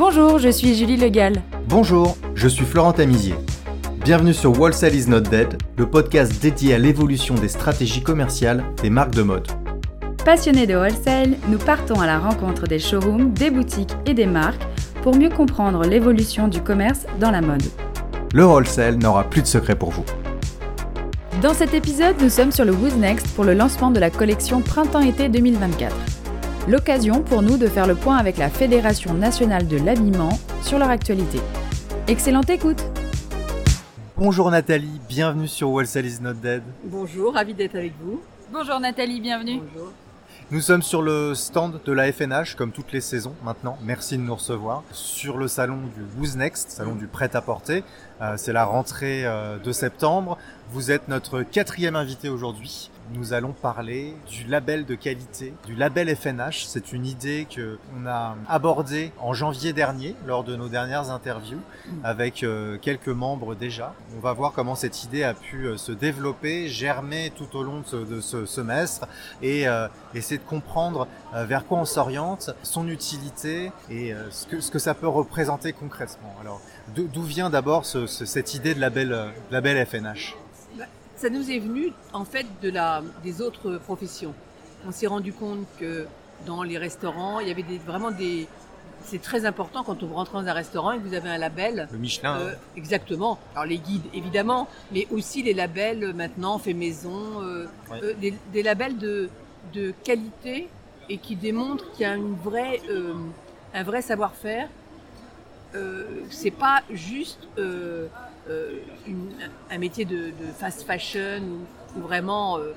Bonjour, je suis Julie Legal. Bonjour, je suis Florent Tamizier. Bienvenue sur Wholesale is not dead, le podcast dédié à l'évolution des stratégies commerciales des marques de mode. Passionnés de wholesale, nous partons à la rencontre des showrooms, des boutiques et des marques pour mieux comprendre l'évolution du commerce dans la mode. Le wholesale n'aura plus de secret pour vous. Dans cet épisode, nous sommes sur le Who's Next pour le lancement de la collection Printemps-été 2024. L'occasion pour nous de faire le point avec la Fédération nationale de l'habillement sur leur actualité. Excellente écoute Bonjour Nathalie, bienvenue sur Wholesale is not dead. Bonjour, ravi d'être avec vous. Bonjour Nathalie, bienvenue. Bonjour. Nous sommes sur le stand de la FNH, comme toutes les saisons maintenant. Merci de nous recevoir. Sur le salon du Who's Next, salon du prêt-à-porter. Euh, c'est la rentrée euh, de septembre. Vous êtes notre quatrième invité aujourd'hui. Nous allons parler du label de qualité, du label FNH. C'est une idée que on a abordée en janvier dernier lors de nos dernières interviews avec euh, quelques membres déjà. On va voir comment cette idée a pu euh, se développer, germer tout au long de ce, semestre et euh, essayer de comprendre vers quoi on s'oriente, son utilité et ce, que, ça peut représenter concrètement. Alors, d'où vient d'abord ce- ce- cette idée de label FNH Ça nous est venu en fait de la, des autres professions. On s'est rendu compte que dans les restaurants, il y avait des, vraiment des... C'est très important quand vous rentrez dans un restaurant et que vous avez un label. Le Michelin, Euh, hein. exactement. Alors les guides évidemment, mais aussi les labels euh, maintenant fait maison, euh, euh, des, des labels de, de qualité et qui démontrent qu'il y a une vraie, euh, un vrai savoir-faire. Euh, c'est pas juste euh, euh, une- un métier de, fast fashion où, vraiment euh,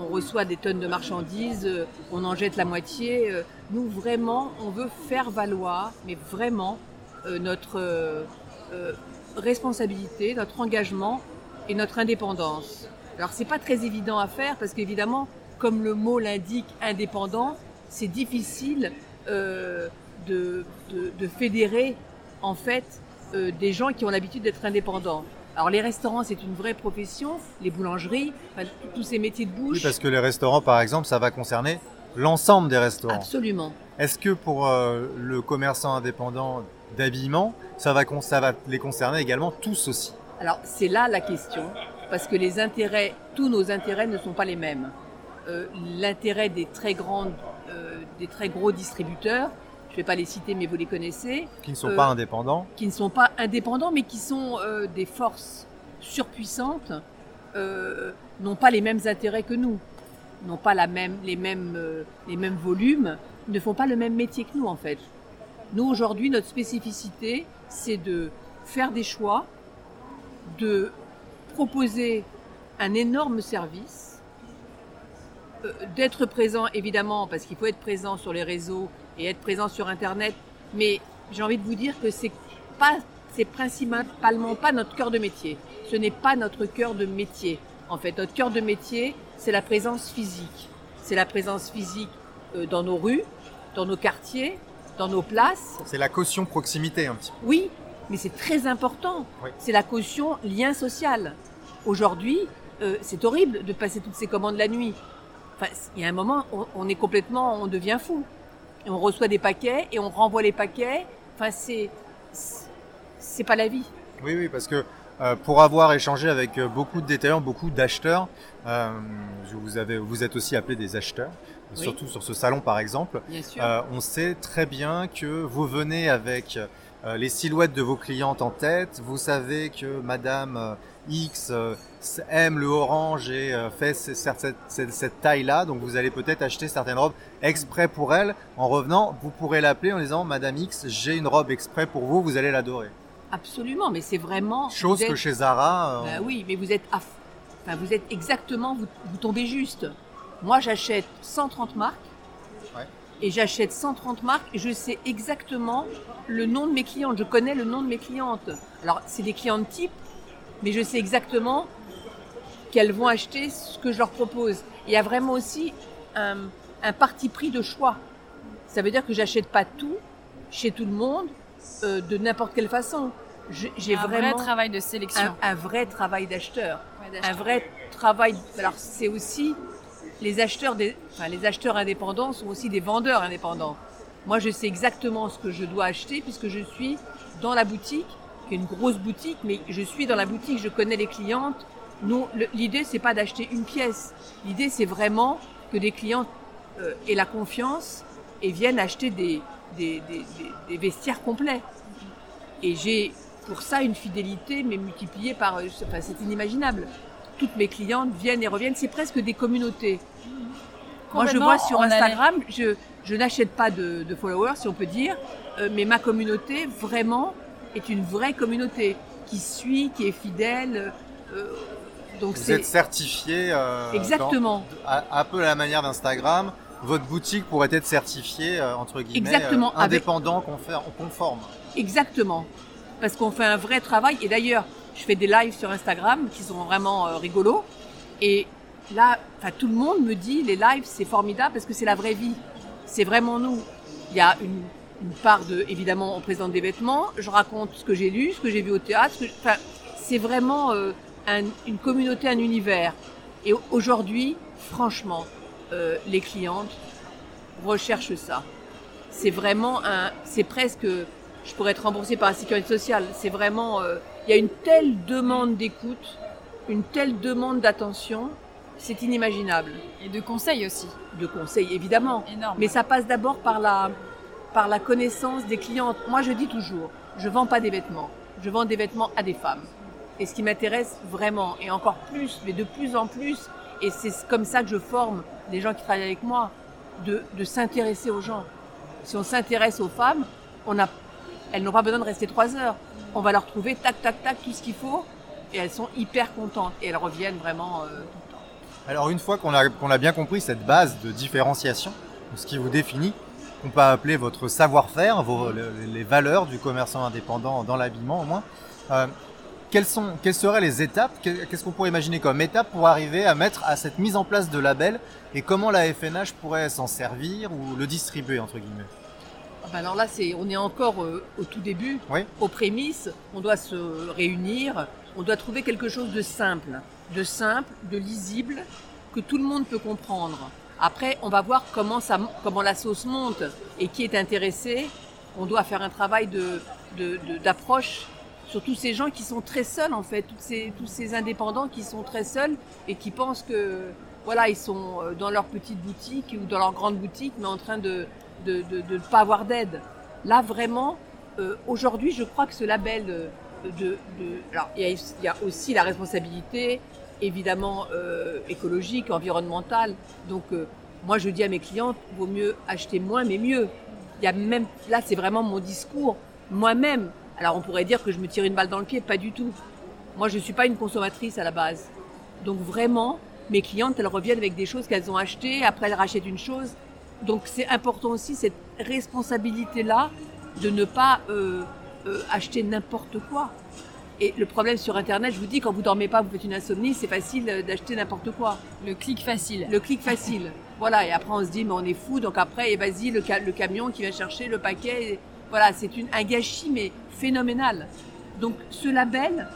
on, reçoit des tonnes de marchandises, euh, on en jette la moitié. Euh, Nous vraiment, on veut faire valoir, mais vraiment euh, notre euh, euh, responsabilité, notre engagement et notre indépendance. Alors c'est pas très évident à faire parce qu'évidemment, comme le mot l'indique, indépendant, c'est difficile euh, de, de fédérer en fait euh, des gens qui ont l'habitude d'être indépendants. Alors les restaurants, c'est une vraie profession, les boulangeries, enfin, tous ces métiers de bouche. Oui, parce que les restaurants, par exemple, ça va concerner l'ensemble des restaurants. Absolument. Est-ce que pour euh, le commerçant indépendant d'habillement, ça va, con- ça va les concerner également tous aussi? Alors c'est là la question, parce que les intérêts, tous nos intérêts ne sont pas les mêmes. Euh, L'intérêt des très grandes, euh, des très gros distributeurs, je ne vais pas les citer, mais vous les connaissez, qui ne sont Euh, pas indépendants qui ne sont pas indépendants, mais qui sont euh, des forces surpuissantes, euh, n'ont pas les mêmes intérêts que nous, n'ont pas la même, les, mêmes, les mêmes volumes, ne font pas le même métier que nous en fait. Nous aujourd'hui, notre spécificité, c'est de faire des choix, de proposer un énorme service, d'être présent évidemment, parce qu'il faut être présent sur les réseaux et être présent sur Internet, mais j'ai envie de vous dire que c'est pas, c'est principalement pas notre cœur de métier. Ce n'est pas notre cœur de métier. En fait, notre cœur de métier, c'est la présence physique. C'est la présence physique euh, dans nos rues, dans nos quartiers, dans nos places. C'est la caution proximité un petit peu. Oui, mais c'est très important. Oui. C'est la caution lien social. Aujourd'hui, euh, c'est horrible de passer toutes ces commandes la nuit. Enfin, il y a un moment, on, on est complètement, on devient fou. Et on reçoit des paquets et on renvoie les paquets. Enfin, c'est, c'est- pas la vie. Oui, oui, parce que euh, pour avoir échangé avec euh, beaucoup de détaillants, beaucoup d'acheteurs, euh, vous, avez, vous êtes aussi appelé des acheteurs, Oui. surtout sur ce salon par exemple. Bien sûr. Euh, on sait très bien que vous venez avec les silhouettes de vos clientes en tête. Vous savez que Madame euh, X euh, aime le orange et euh, fait ce- cette, cette- cette taille-là. Donc vous allez peut-être acheter certaines robes exprès pour elle. En revenant, vous pourrez l'appeler en disant Madame X, j'ai une robe exprès pour vous, vous allez l'adorer. Absolument, mais c'est vraiment. Chose que chez Zara, euh, Ben oui, mais vous êtes, enfin, vous êtes exactement, vous, vous tombez juste. Moi, j'achète 130 marques. Et j'achète 130 marques je sais exactement le nom de mes clientes. Je connais le nom de mes clientes. Alors, c'est des clientes type, mais je sais exactement qu'elles vont acheter ce que je leur propose. Il y a vraiment aussi un, un parti pris de choix. Ça veut dire que j'achète pas tout chez tout le monde euh, de n'importe quelle façon. J'ai un vraiment vrai travail de sélection. un, un vrai travail d'acheteur Ouais, d'acheteur. un vrai travail. Alors c'est aussi les acheteurs, indépendants sont aussi des vendeurs indépendants. Moi, je sais exactement ce que je dois acheter puisque je suis dans la boutique, qui est une grosse boutique, mais je suis dans la boutique, je connais les clientes. Le- l'idée, c'est pas d'acheter une pièce. L'idée, c'est vraiment que des clientes euh, aient la confiance et viennent acheter des, vestiaires complets. Et j'ai pour ça une fidélité, mais multipliée par... euh, c'est inimaginable. Toutes mes clientes viennent et reviennent. C'est presque des communautés. Moi, je vois sur allait- Instagram, je, je n'achète pas de, de followers, si on peut dire, euh, mais ma communauté, vraiment, est une vraie communauté qui suit, qui est fidèle. euh, donc Vous êtes certifié euh, exactement, dans- à- un peu à la manière d'Instagram. Votre boutique pourrait être certifiée euh, entre guillemets Exactement, euh, avec- indépendant, confère- conforme. exactement, parce qu'on fait un vrai travail. Et d'ailleurs, je fais des lives sur Instagram qui sont vraiment euh, rigolos. Et là, tout le monde me dit les lives, c'est formidable parce que c'est la vraie vie. C'est vraiment nous. Il y a une, part de, évidemment, on présente des vêtements. Je raconte ce que j'ai lu, ce que j'ai vu au théâtre. c'est vraiment euh, un- une communauté, un univers. Et aujourd'hui, franchement, euh, les clientes recherchent ça. C'est vraiment un, c'est presque, je pourrais être remboursée par la sécurité sociale. C'est vraiment, il y a une telle demande d'écoute, une telle demande d'attention, c'est inimaginable. Et de conseils aussi. De conseils, évidemment. Énorme. Mais ça passe d'abord par la, par la connaissance des clientes. Moi, je dis toujours, je vends pas des vêtements. Je vends des vêtements à des femmes. Et ce qui m'intéresse vraiment, et encore plus, mais de plus en plus, et c'est comme ça que je forme les gens qui travaillent avec moi, de, de s'intéresser aux gens. Si on s'intéresse aux femmes, on a, elles n'ont pas besoin de rester trois heures. On va leur trouver tac, tac, tac, tout ce qu'il faut, et elles sont hyper contentes. Et elles reviennent vraiment euh, tout le temps. Alors une fois qu'on a, qu'on bien compris cette base de différenciation, ce qui vous définit, on peut appeler votre savoir-faire, les valeurs du commerçant indépendant dans l'habillement au moins. euh, quelles, sont, quelles seraient les étapes? Qu'est- Qu'est-ce qu'on pourrait imaginer comme étape pour arriver à mettre à cette mise en place de label? Et comment la FNH pourrait s'en servir ou le distribuer entre guillemets? Alors là, c'est, on est encore euh, au tout début, Oui. aux prémices. On doit se réunir, on doit trouver quelque chose de simple, de simple, de lisible, que tout le monde peut comprendre. Après, on va voir comment ça, comment la sauce monte et qui est intéressé. On doit faire un travail de, de- de- d'approche sur tous ces gens qui sont très seuls en fait, toutes ces, tous ces indépendants qui sont très seuls et qui pensent que voilà, ils sont euh, dans leur petite boutique ou dans leur grande boutique, mais en train de de ne pas avoir d'aide. Là vraiment, euh, aujourd'hui, je crois que ce label euh, de, alors il y, a, aussi la responsabilité évidemment euh, écologique, environnementale. Donc moi je dis à mes clientes, vaut mieux acheter moins mais mieux. Il y a même là c'est vraiment mon discours moi-même. Alors on pourrait dire que je me tire une balle dans le pied, pas du tout. Moi je suis pas une consommatrice à la base. Donc vraiment mes clientes elles reviennent avec des choses qu'elles ont achetées, après elles rachètent une chose. Donc c'est important aussi cette responsabilité là de ne pas euh, euh, acheter n'importe quoi. Et le problème sur Internet, je vous dis, quand vous dormez pas, vous faites une insomnie, c'est facile euh, d'acheter n'importe quoi. Le clic facile. Le clic facile. Voilà, et après on se dit, mais on est fou, donc après, et vas-y, le, ca- le camion qui va chercher le paquet. et Voilà, c'est un gâchis, mais phénoménal. Donc ce label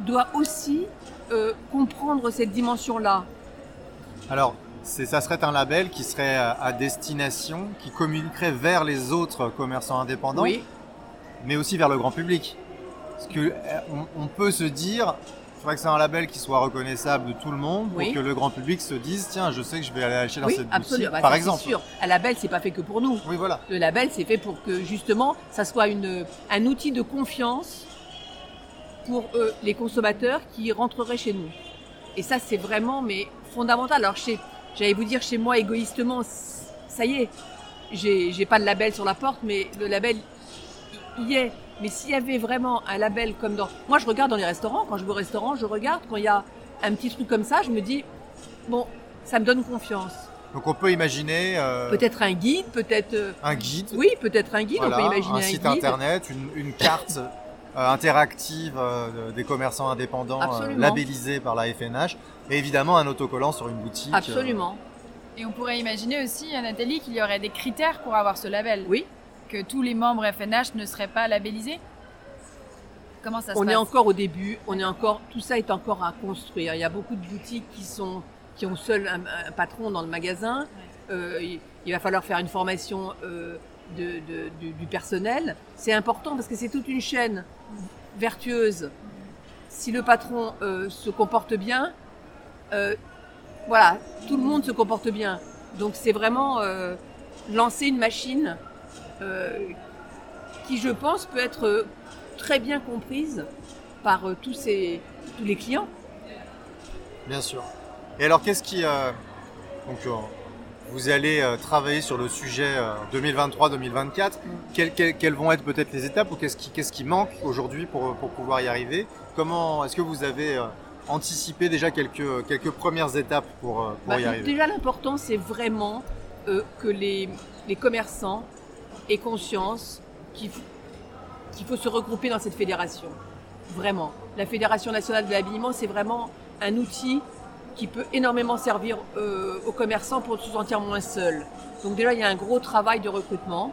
doit aussi euh, comprendre cette dimension-là. Alors, ça serait un label qui serait à, à destination, qui communiquerait vers les autres commerçants indépendants, Oui, mais aussi vers le grand public. Parce que euh, on, on peut se dire, il faudrait que c'est un label qui soit reconnaissable de tout le monde, pour Oui. que le grand public se dise, tiens, je sais que je vais aller acheter dans oui, cette absolument. boutique, Bah, par exemple. sûr. Un label, c'est pas fait que pour nous. Oui, voilà. Le label, c'est fait pour que justement, ça soit une, un outil de confiance pour eux, les consommateurs qui rentreraient chez nous. Et ça, c'est vraiment mais fondamental. Alors, chez, j'allais vous dire chez moi égoïstement, ça y est, j'ai, pas de label sur la porte, mais le label il y est. Mais s'il y avait vraiment un label comme dans, moi, je regarde dans les restaurants. Quand je vais au restaurant, je regarde quand il y a un petit truc comme ça, je me dis bon, ça me donne confiance. Donc on peut imaginer euh, Peut-être un guide, peut-être. euh, un guide, oui, peut-être un guide. voilà, on peut imaginer un un, site guide. internet, une, une carte interactive euh, des commerçants indépendants euh, labellisés par la FNH, et évidemment un autocollant sur une boutique. euh, Absolument. Et on pourrait imaginer aussi, Nathalie, qu'il y aurait des critères pour avoir ce label. Oui. Que tous les membres FNH ne seraient pas labellisés. Comment ça se On passe est encore au début. On est encore. Tout ça est encore à construire. Il y a beaucoup de boutiques qui sont qui ont seul un, un patron dans le magasin. Euh, il, il va falloir faire une formation euh, du personnel, c'est important parce que c'est toute une chaîne vertueuse. Si le patron euh, se comporte bien, euh, voilà, tout le monde se comporte bien. Donc c'est vraiment euh, lancer une machine qui, je pense, peut être très bien comprise par tous, ces, tous les clients. Bien sûr. Et alors, qu'est-ce qui. donc, vous allez euh, travailler sur le sujet 2023-2024. Euh, mm. Quelles, vont être peut-être les étapes ou qu'est-ce qui, qu'est-ce qui manque aujourd'hui pour, pour pouvoir y arriver? Comment est-ce que vous avez euh, anticipé déjà quelques, quelques premières étapes pour, pour y bah, arriver? Déjà, l'important, c'est vraiment que les, les, commerçants aient conscience qu'il faut, qu'il faut se regrouper dans cette fédération. Vraiment. La Fédération nationale de l'habillement, c'est vraiment un outil qui peut énormément servir euh, aux commerçants pour se sentir moins seuls. Donc déjà, il y a un gros travail de recrutement.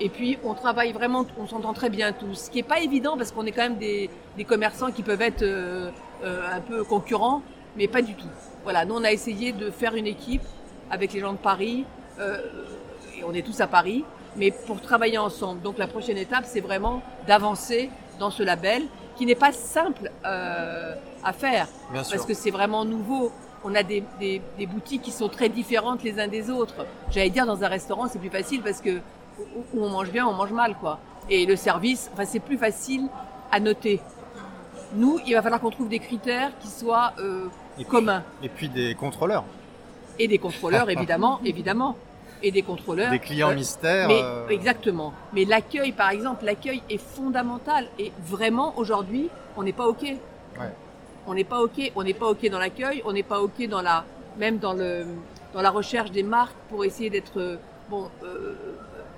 Et puis, on travaille vraiment, on s'entend très bien tous. Ce qui n'est pas évident parce qu'on est quand même des, commerçants qui peuvent être euh, euh, un peu concurrents, mais pas du tout. Voilà, nous, on a essayé de faire une équipe avec les gens de Paris. et on est tous à Paris, mais pour travailler ensemble. Donc, la prochaine étape, c'est vraiment d'avancer dans ce label qui n'est pas simple euh, à faire parce que c'est vraiment nouveau. On a des, des, des, boutiques qui sont très différentes les uns des autres. J'allais dire dans un restaurant c'est plus facile parce que où on mange bien, on mange mal quoi. Et le service, enfin c'est plus facile à noter. Nous, il va falloir qu'on trouve des critères qui soient euh, communs. et puis des contrôleurs. Et des contrôleurs évidemment, évidemment et des contrôleurs. Des clients euh, mystères. Mais, euh. Exactement. Mais l'accueil, par exemple, l'accueil est fondamental. Et vraiment, aujourd'hui, on n'est pas OK. Ouais. On n'est pas OK. On n'est pas OK dans l'accueil. On n'est pas OK dans la, même dans le, dans la recherche des marques pour essayer d'être, euh, bon,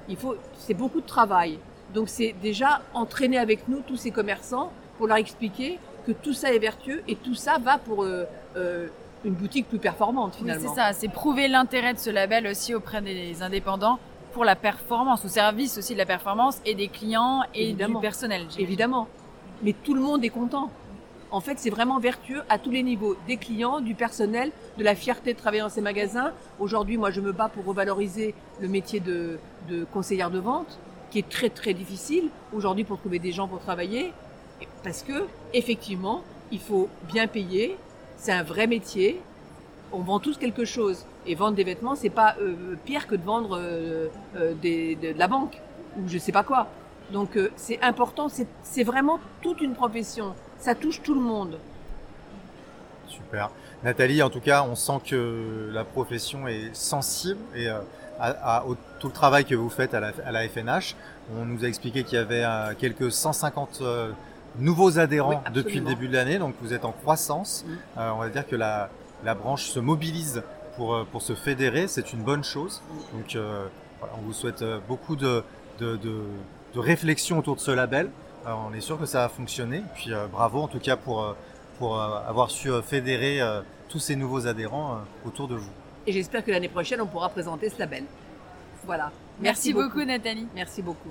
il faut, c'est beaucoup de travail. Donc c'est déjà entraîner avec nous tous ces commerçants pour leur expliquer que tout ça est vertueux et tout ça va pour une boutique plus performante finalement. c'est ça, c'est prouver l'intérêt de ce label aussi auprès des indépendants pour la performance, au service aussi de la performance et des clients et du personnel. Évidemment. Mais tout le monde est content. En fait, c'est vraiment vertueux à tous les niveaux, des clients, du personnel, de la fierté de travailler dans ces magasins. Aujourd'hui, moi, je me bats pour revaloriser le métier de, de conseillère de vente, qui est très très difficile aujourd'hui pour trouver des gens pour travailler, parce que effectivement, il faut bien payer, c'est un vrai métier. On vend tous quelque chose. Et vendre des vêtements, c'est pas euh, pire que de vendre euh, euh, de, la banque ou je sais pas quoi. Donc c'est important, c'est vraiment toute une profession. Ça touche tout le monde. Super. Nathalie, en tout cas, on sent que la profession est sensible et à, tout le travail que vous faites à la, FNH. On nous a expliqué qu'il y avait quelques 150 nouveaux adhérents depuis le début de l'année, donc vous êtes en croissance. Euh, on va dire que la, la branche se mobilise pour, euh, pour se fédérer, c'est une bonne chose. Donc euh, voilà, on vous souhaite beaucoup de, de, de, de, réflexion autour de ce label. on est sûr que ça va fonctionner. Puis bravo en tout cas pour, pour avoir su fédérer tous ces nouveaux adhérents autour de vous. Et j'espère que l'année prochaine, on pourra présenter ce label. Voilà. Merci, beaucoup Nathalie. Merci beaucoup.